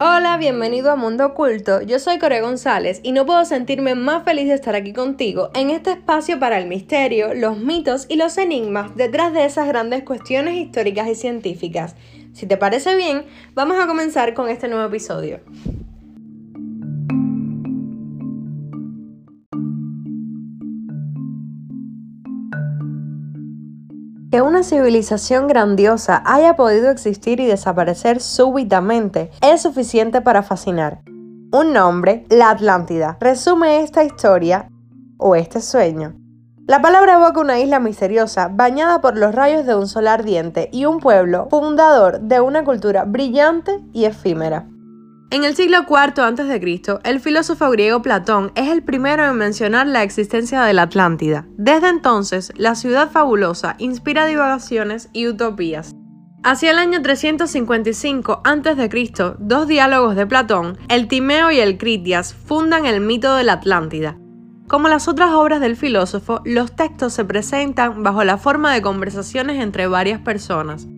Hola, bienvenido a Mundo Oculto. Yo soy Core González y no puedo sentirme más feliz de estar aquí contigo en este espacio para el misterio, los mitos y los enigmas detrás de esas grandes cuestiones históricas y científicas. Si te parece bien, vamos a comenzar con este nuevo episodio. Que una civilización grandiosa haya podido existir y desaparecer súbitamente es suficiente para fascinar. Un nombre, la Atlántida, resume esta historia o este sueño. La palabra evoca una isla misteriosa bañada por los rayos de un sol ardiente y un pueblo fundador de una cultura brillante y efímera. En el siglo IV a.C., el filósofo griego Platón es el primero en mencionar la existencia de la Atlántida. Desde entonces, la ciudad fabulosa inspira divagaciones y utopías. Hacia el año 355 a.C., dos diálogos de Platón, el Timeo y el Critias, fundan el mito de la Atlántida. Como las otras obras del filósofo, los textos se presentan bajo la forma de conversaciones entre varias personas.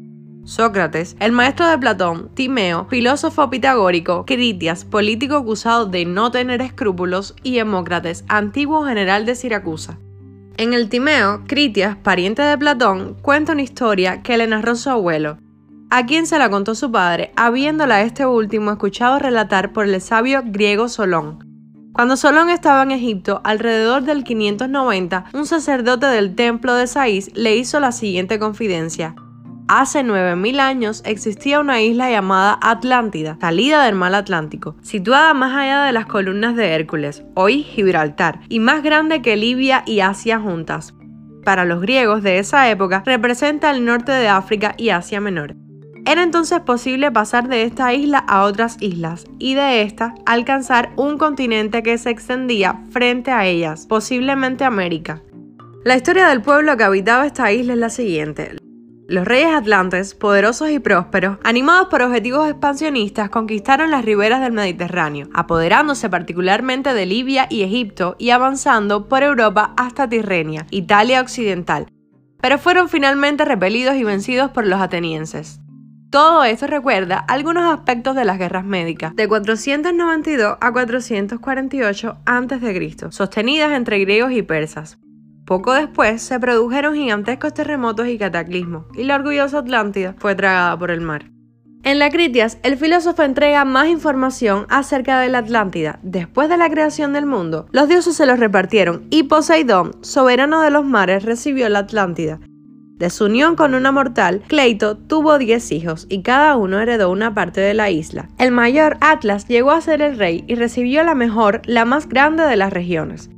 Sócrates, el maestro de Platón, Timeo, filósofo pitagórico, Critias, político acusado de no tener escrúpulos, y Hemócrates, antiguo general de Siracusa. En el Timeo, Critias, pariente de Platón, cuenta una historia que le narró su abuelo, a quien se la contó su padre, habiéndola este último escuchado relatar por el sabio griego Solón. Cuando Solón estaba en Egipto, alrededor del 590, un sacerdote del templo de Saís le hizo la siguiente confidencia. Hace 9.000 años existía una isla llamada Atlántida, salida del mar Atlántico, situada más allá de las columnas de Hércules, hoy Gibraltar, y más grande que Libia y Asia juntas. Para los griegos de esa época representa el norte de África y Asia Menor. Era entonces posible pasar de esta isla a otras islas y de esta alcanzar un continente que se extendía frente a ellas, posiblemente América. La historia del pueblo que habitaba esta isla es la siguiente. Los reyes atlantes, poderosos y prósperos, animados por objetivos expansionistas, conquistaron las riberas del Mediterráneo, apoderándose particularmente de Libia y Egipto y avanzando por Europa hasta Tirrenia, Italia occidental, pero fueron finalmente repelidos y vencidos por los atenienses. Todo esto recuerda algunos aspectos de las guerras médicas de 492 a 448 a.C., sostenidas entre griegos y persas. Poco después se produjeron gigantescos terremotos y cataclismos, y la orgullosa Atlántida fue tragada por el mar. En la Critias, el filósofo entrega más información acerca de la Atlántida. Después de la creación del mundo, los dioses se los repartieron y Poseidón, soberano de los mares, recibió la Atlántida. De su unión con una mortal, Cleito tuvo 10 hijos y cada uno heredó una parte de la isla. El mayor Atlas llegó a ser el rey y recibió la mejor, la más grande de las regiones.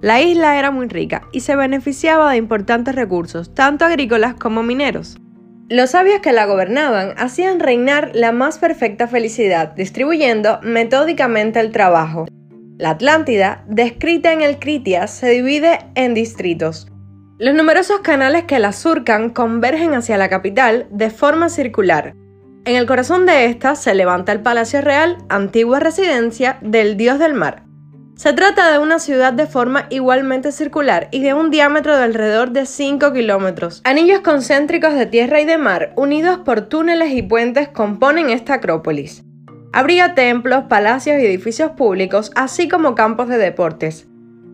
La isla era muy rica y se beneficiaba de importantes recursos, tanto agrícolas como mineros. Los sabios que la gobernaban hacían reinar la más perfecta felicidad, distribuyendo metódicamente el trabajo. La Atlántida, descrita en el Critias, se divide en distritos. Los numerosos canales que la surcan convergen hacia la capital de forma circular. En el corazón de esta se levanta el Palacio Real, antigua residencia del dios del mar. Se trata de una ciudad de forma igualmente circular y de un diámetro de alrededor de 5 kilómetros. Anillos concéntricos de tierra y de mar, unidos por túneles y puentes, componen esta acrópolis. Habría templos, palacios y edificios públicos, así como campos de deportes.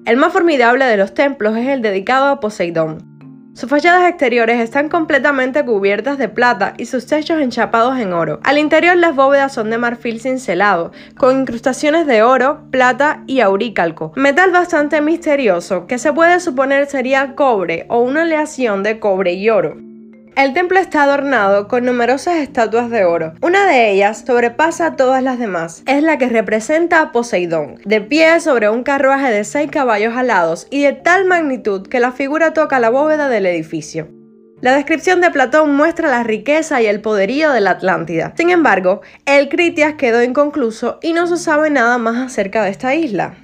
El más formidable de los templos es el dedicado a Poseidón, sus fachadas exteriores están completamente cubiertas de plata y sus techos enchapados en oro. Al interior las bóvedas son de marfil cincelado, con incrustaciones de oro, plata y aurícalco, metal bastante misterioso que se puede suponer sería cobre o una aleación de cobre y oro. El templo está adornado con numerosas estatuas de oro. Una de ellas sobrepasa a todas las demás. Es la que representa a Poseidón, de pie sobre un carruaje de seis caballos alados y de tal magnitud que la figura toca la bóveda del edificio. La descripción de Platón muestra la riqueza y el poderío de la Atlántida. Sin embargo, el Critias quedó inconcluso y no se sabe nada más acerca de esta isla.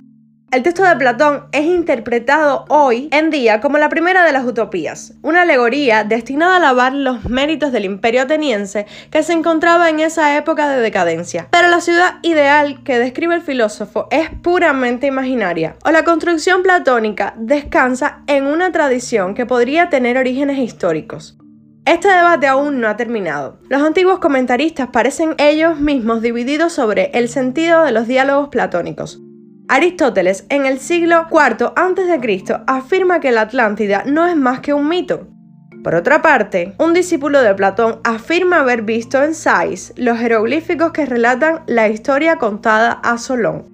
El texto de Platón es interpretado hoy en día como la primera de las utopías, una alegoría destinada a alabar los méritos del imperio ateniense que se encontraba en esa época de decadencia. Pero la ciudad ideal que describe el filósofo es puramente imaginaria, o la construcción platónica descansa en una tradición que podría tener orígenes históricos. Este debate aún no ha terminado. Los antiguos comentaristas parecen ellos mismos divididos sobre el sentido de los diálogos platónicos. Aristóteles, en el siglo IV a.C., afirma que la Atlántida no es más que un mito. Por otra parte, un discípulo de Platón afirma haber visto en Sais los jeroglíficos que relatan la historia contada a Solón.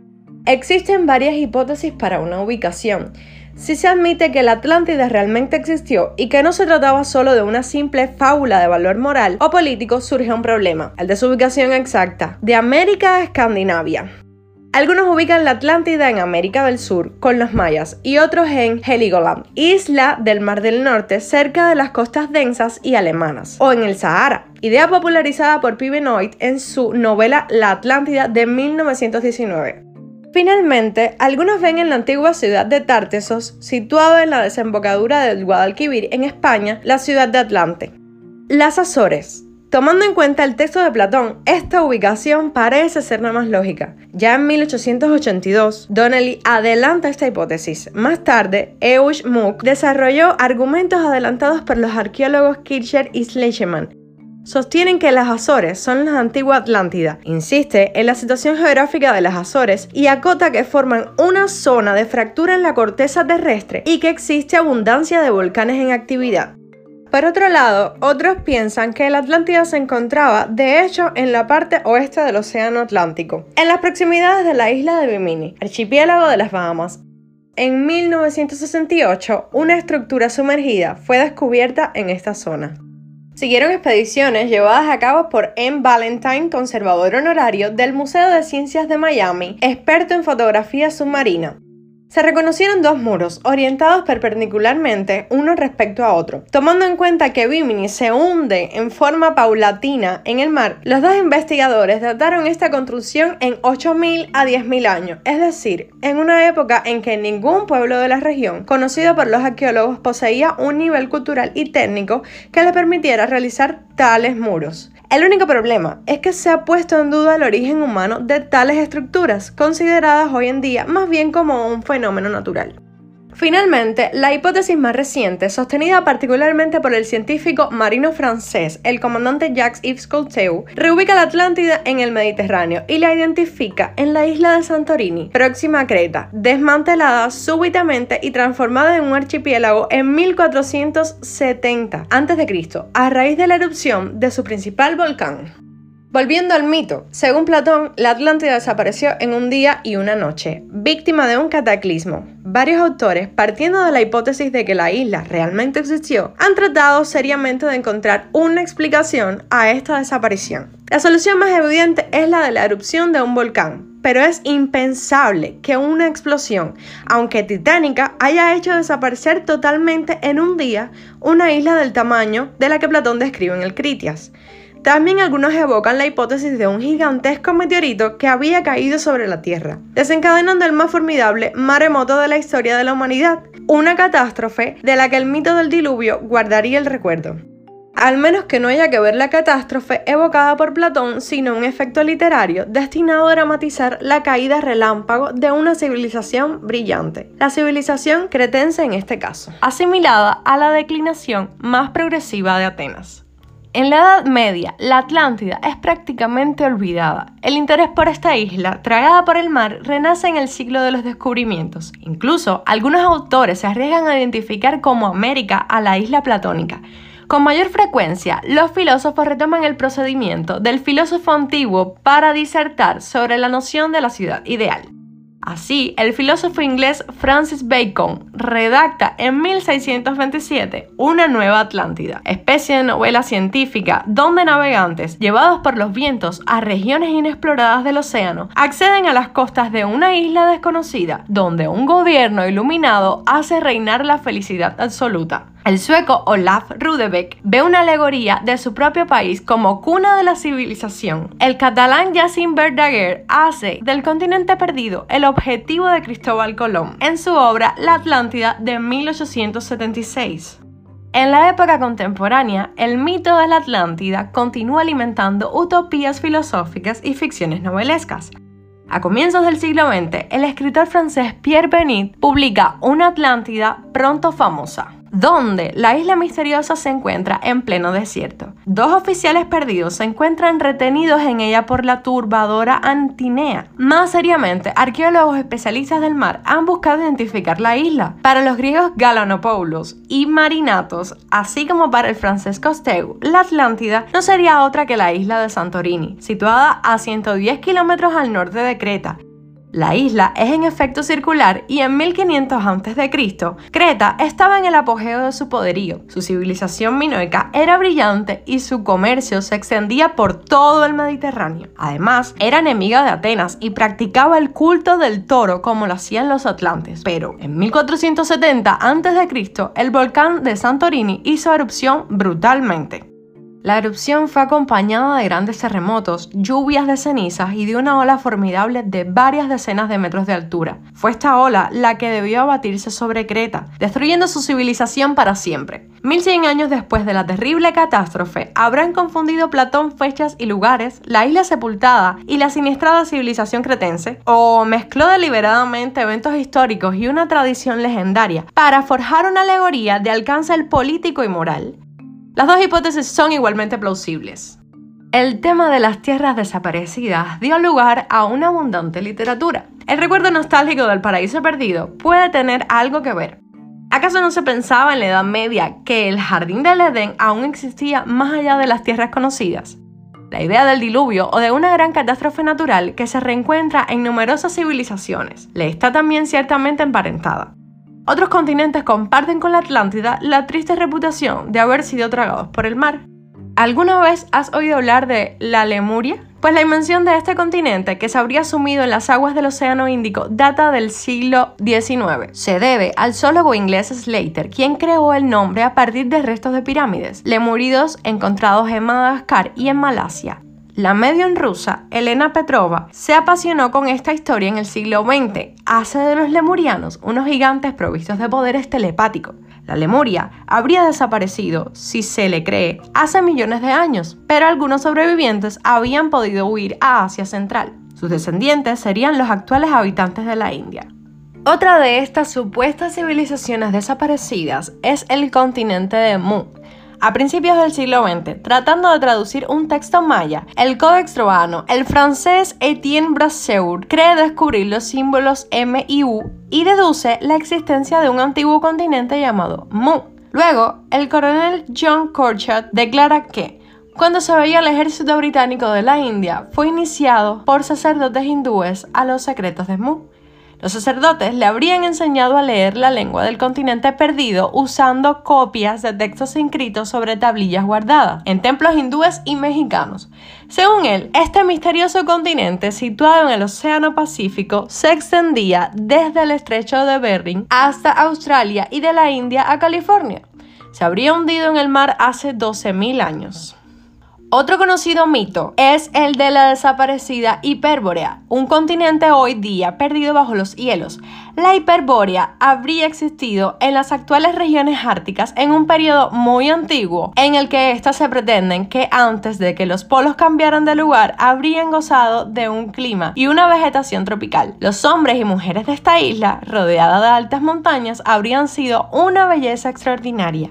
Existen varias hipótesis para una ubicación. Si se admite que la Atlántida realmente existió y que no se trataba solo de una simple fábula de valor moral o político, surge un problema, el de su ubicación exacta, de América a Escandinavia. Algunos ubican la Atlántida en América del Sur con los mayas y otros en Heligoland, isla del Mar del Norte cerca de las costas densas y alemanas, o en el Sahara, idea popularizada por P. Benoit en su novela La Atlántida de 1919. Finalmente, algunos ven en la antigua ciudad de Tartesos, situada en la desembocadura del Guadalquivir en España, la ciudad de Atlante. Las Azores, Tomando en cuenta el texto de Platón, esta ubicación parece ser la más lógica. Ya en 1882, Donnelly adelanta esta hipótesis. Más tarde, Eusch Muck desarrolló argumentos adelantados por los arqueólogos Kircher y Schleiermacher. Sostienen que las Azores son la antigua Atlántida. Insiste en la situación geográfica de las Azores y acota que forman una zona de fractura en la corteza terrestre y que existe abundancia de volcanes en actividad. Por otro lado, otros piensan que la Atlántida se encontraba, de hecho, en la parte oeste del Océano Atlántico, en las proximidades de la isla de Bimini, archipiélago de las Bahamas. En 1968, una estructura sumergida fue descubierta en esta zona. Siguieron expediciones llevadas a cabo por M. Valentine, conservador honorario del Museo de Ciencias de Miami, experto en fotografía submarina. Se reconocieron dos muros, orientados perpendicularmente uno respecto a otro. Tomando en cuenta que Bimini se hunde en forma paulatina en el mar, los dos investigadores dataron esta construcción en 8.000 a 10.000 años, es decir, en una época en que ningún pueblo de la región, conocido por los arqueólogos, poseía un nivel cultural y técnico que le permitiera realizar tales muros. El único problema es que se ha puesto en duda el origen humano de tales estructuras, consideradas hoy en día más bien como un fenómeno natural. Finalmente, la hipótesis más reciente, sostenida particularmente por el científico marino francés, el comandante Jacques-Yves Cousteau, reubica la Atlántida en el Mediterráneo y la identifica en la isla de Santorini, próxima a Creta, desmantelada súbitamente y transformada en un archipiélago en 1470 a.C., a raíz de la erupción de su principal volcán. Volviendo al mito, según Platón, la Atlántida desapareció en un día y una noche, víctima de un cataclismo. Varios autores, partiendo de la hipótesis de que la isla realmente existió, han tratado seriamente de encontrar una explicación a esta desaparición. La solución más evidente es la de la erupción de un volcán, pero es impensable que una explosión, aunque titánica, haya hecho desaparecer totalmente en un día una isla del tamaño de la que Platón describe en el Critias. También algunos evocan la hipótesis de un gigantesco meteorito que había caído sobre la Tierra, desencadenando el más formidable maremoto de la historia de la humanidad, una catástrofe de la que el mito del diluvio guardaría el recuerdo. Al menos que no haya que ver la catástrofe evocada por Platón, sino un efecto literario destinado a dramatizar la caída relámpago de una civilización brillante, la civilización cretense en este caso, asimilada a la declinación más progresiva de Atenas. En la Edad Media, la Atlántida es prácticamente olvidada. El interés por esta isla, tragada por el mar, renace en el ciclo de los descubrimientos. Incluso, algunos autores se arriesgan a identificar como América a la isla platónica. Con mayor frecuencia, los filósofos retoman el procedimiento del filósofo antiguo para disertar sobre la noción de la ciudad ideal. Así, el filósofo inglés Francis Bacon redacta en 1627 una nueva Atlántida, especie de novela científica donde navegantes, llevados por los vientos a regiones inexploradas del océano, acceden a las costas de una isla desconocida, donde un gobierno iluminado hace reinar la felicidad absoluta. El sueco Olaf Rudebeck ve una alegoría de su propio país como cuna de la civilización. El catalán Jacint Verdaguer hace del continente perdido el de Cristóbal Colón en su obra La Atlántida de 1876. En la época contemporánea, el mito de la Atlántida continúa alimentando utopías filosóficas y ficciones novelescas. A comienzos del siglo XX, el escritor francés Pierre Benit publica Una Atlántida pronto famosa. Donde la isla misteriosa se encuentra en pleno desierto. Dos oficiales perdidos se encuentran retenidos en ella por la turbadora Antinea. Más seriamente, arqueólogos especialistas del mar han buscado identificar la isla. Para los griegos Galanopoulos y Marinatos, así como para el francés Costeu, la Atlántida no sería otra que la isla de Santorini, situada a 110 kilómetros al norte de Creta la isla es en efecto circular y en 1500 a.C., Creta estaba en el apogeo de su poderío. Su civilización minoica era brillante y su comercio se extendía por todo el Mediterráneo. Además, era enemiga de Atenas y practicaba el culto del toro como lo hacían los atlantes. Pero en 1470 a.C., el volcán de Santorini hizo erupción brutalmente. La erupción fue acompañada de grandes terremotos, lluvias de cenizas y de una ola formidable de varias decenas de metros de altura. Fue esta ola la que debió abatirse sobre Creta, destruyendo su civilización para siempre. 1100 años después de la terrible catástrofe, habrán confundido Platón fechas y lugares, la isla sepultada y la siniestrada civilización cretense, o mezcló deliberadamente eventos históricos y una tradición legendaria para forjar una alegoría de alcance político y moral. Las dos hipótesis son igualmente plausibles. El tema de las tierras desaparecidas dio lugar a una abundante literatura. El recuerdo nostálgico del paraíso perdido puede tener algo que ver. ¿Acaso no se pensaba en la Edad Media que el jardín del Edén aún existía más allá de las tierras conocidas? La idea del diluvio o de una gran catástrofe natural que se reencuentra en numerosas civilizaciones le está también ciertamente emparentada. Otros continentes comparten con la Atlántida la triste reputación de haber sido tragados por el mar. ¿Alguna vez has oído hablar de la Lemuria? Pues la invención de este continente, que se habría sumido en las aguas del Océano Índico, data del siglo XIX. Se debe al zoólogo inglés Slater, quien creó el nombre a partir de restos de pirámides, lemuridos encontrados en Madagascar y en Malasia. La medium rusa Elena Petrova se apasionó con esta historia en el siglo XX. Hace de los lemurianos unos gigantes provistos de poderes telepáticos. La Lemuria habría desaparecido, si se le cree, hace millones de años, pero algunos sobrevivientes habían podido huir a Asia Central. Sus descendientes serían los actuales habitantes de la India. Otra de estas supuestas civilizaciones desaparecidas es el continente de Mu, a principios del siglo XX, tratando de traducir un texto maya, el Codex Troano, el francés Etienne Brasseur cree descubrir los símbolos M y U y deduce la existencia de un antiguo continente llamado Mu. Luego, el coronel John Corchat declara que cuando se veía el ejército británico de la India, fue iniciado por sacerdotes hindúes a los secretos de Mu. Los sacerdotes le habrían enseñado a leer la lengua del continente perdido usando copias de textos inscritos sobre tablillas guardadas en templos hindúes y mexicanos. Según él, este misterioso continente situado en el Océano Pacífico se extendía desde el estrecho de Bering hasta Australia y de la India a California. Se habría hundido en el mar hace 12.000 años. Otro conocido mito es el de la desaparecida Hiperbórea, un continente hoy día perdido bajo los hielos. La Hiperbórea habría existido en las actuales regiones árticas en un periodo muy antiguo, en el que éstas se pretenden que antes de que los polos cambiaran de lugar habrían gozado de un clima y una vegetación tropical. Los hombres y mujeres de esta isla, rodeada de altas montañas, habrían sido una belleza extraordinaria.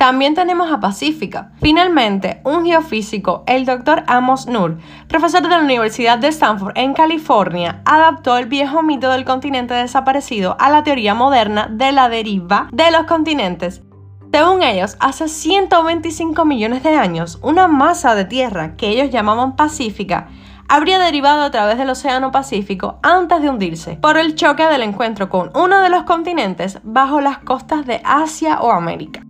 También tenemos a Pacífica. Finalmente, un geofísico, el Dr. Amos Nur, profesor de la Universidad de Stanford en California, adaptó el viejo mito del continente desaparecido a la teoría moderna de la deriva de los continentes. Según ellos, hace 125 millones de años, una masa de tierra que ellos llamaban Pacífica habría derivado a través del Océano Pacífico antes de hundirse por el choque del encuentro con uno de los continentes bajo las costas de Asia o América.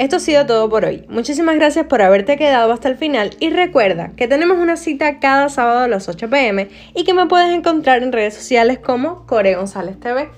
Esto ha sido todo por hoy. Muchísimas gracias por haberte quedado hasta el final y recuerda que tenemos una cita cada sábado a las 8 pm y que me puedes encontrar en redes sociales como Core González TV.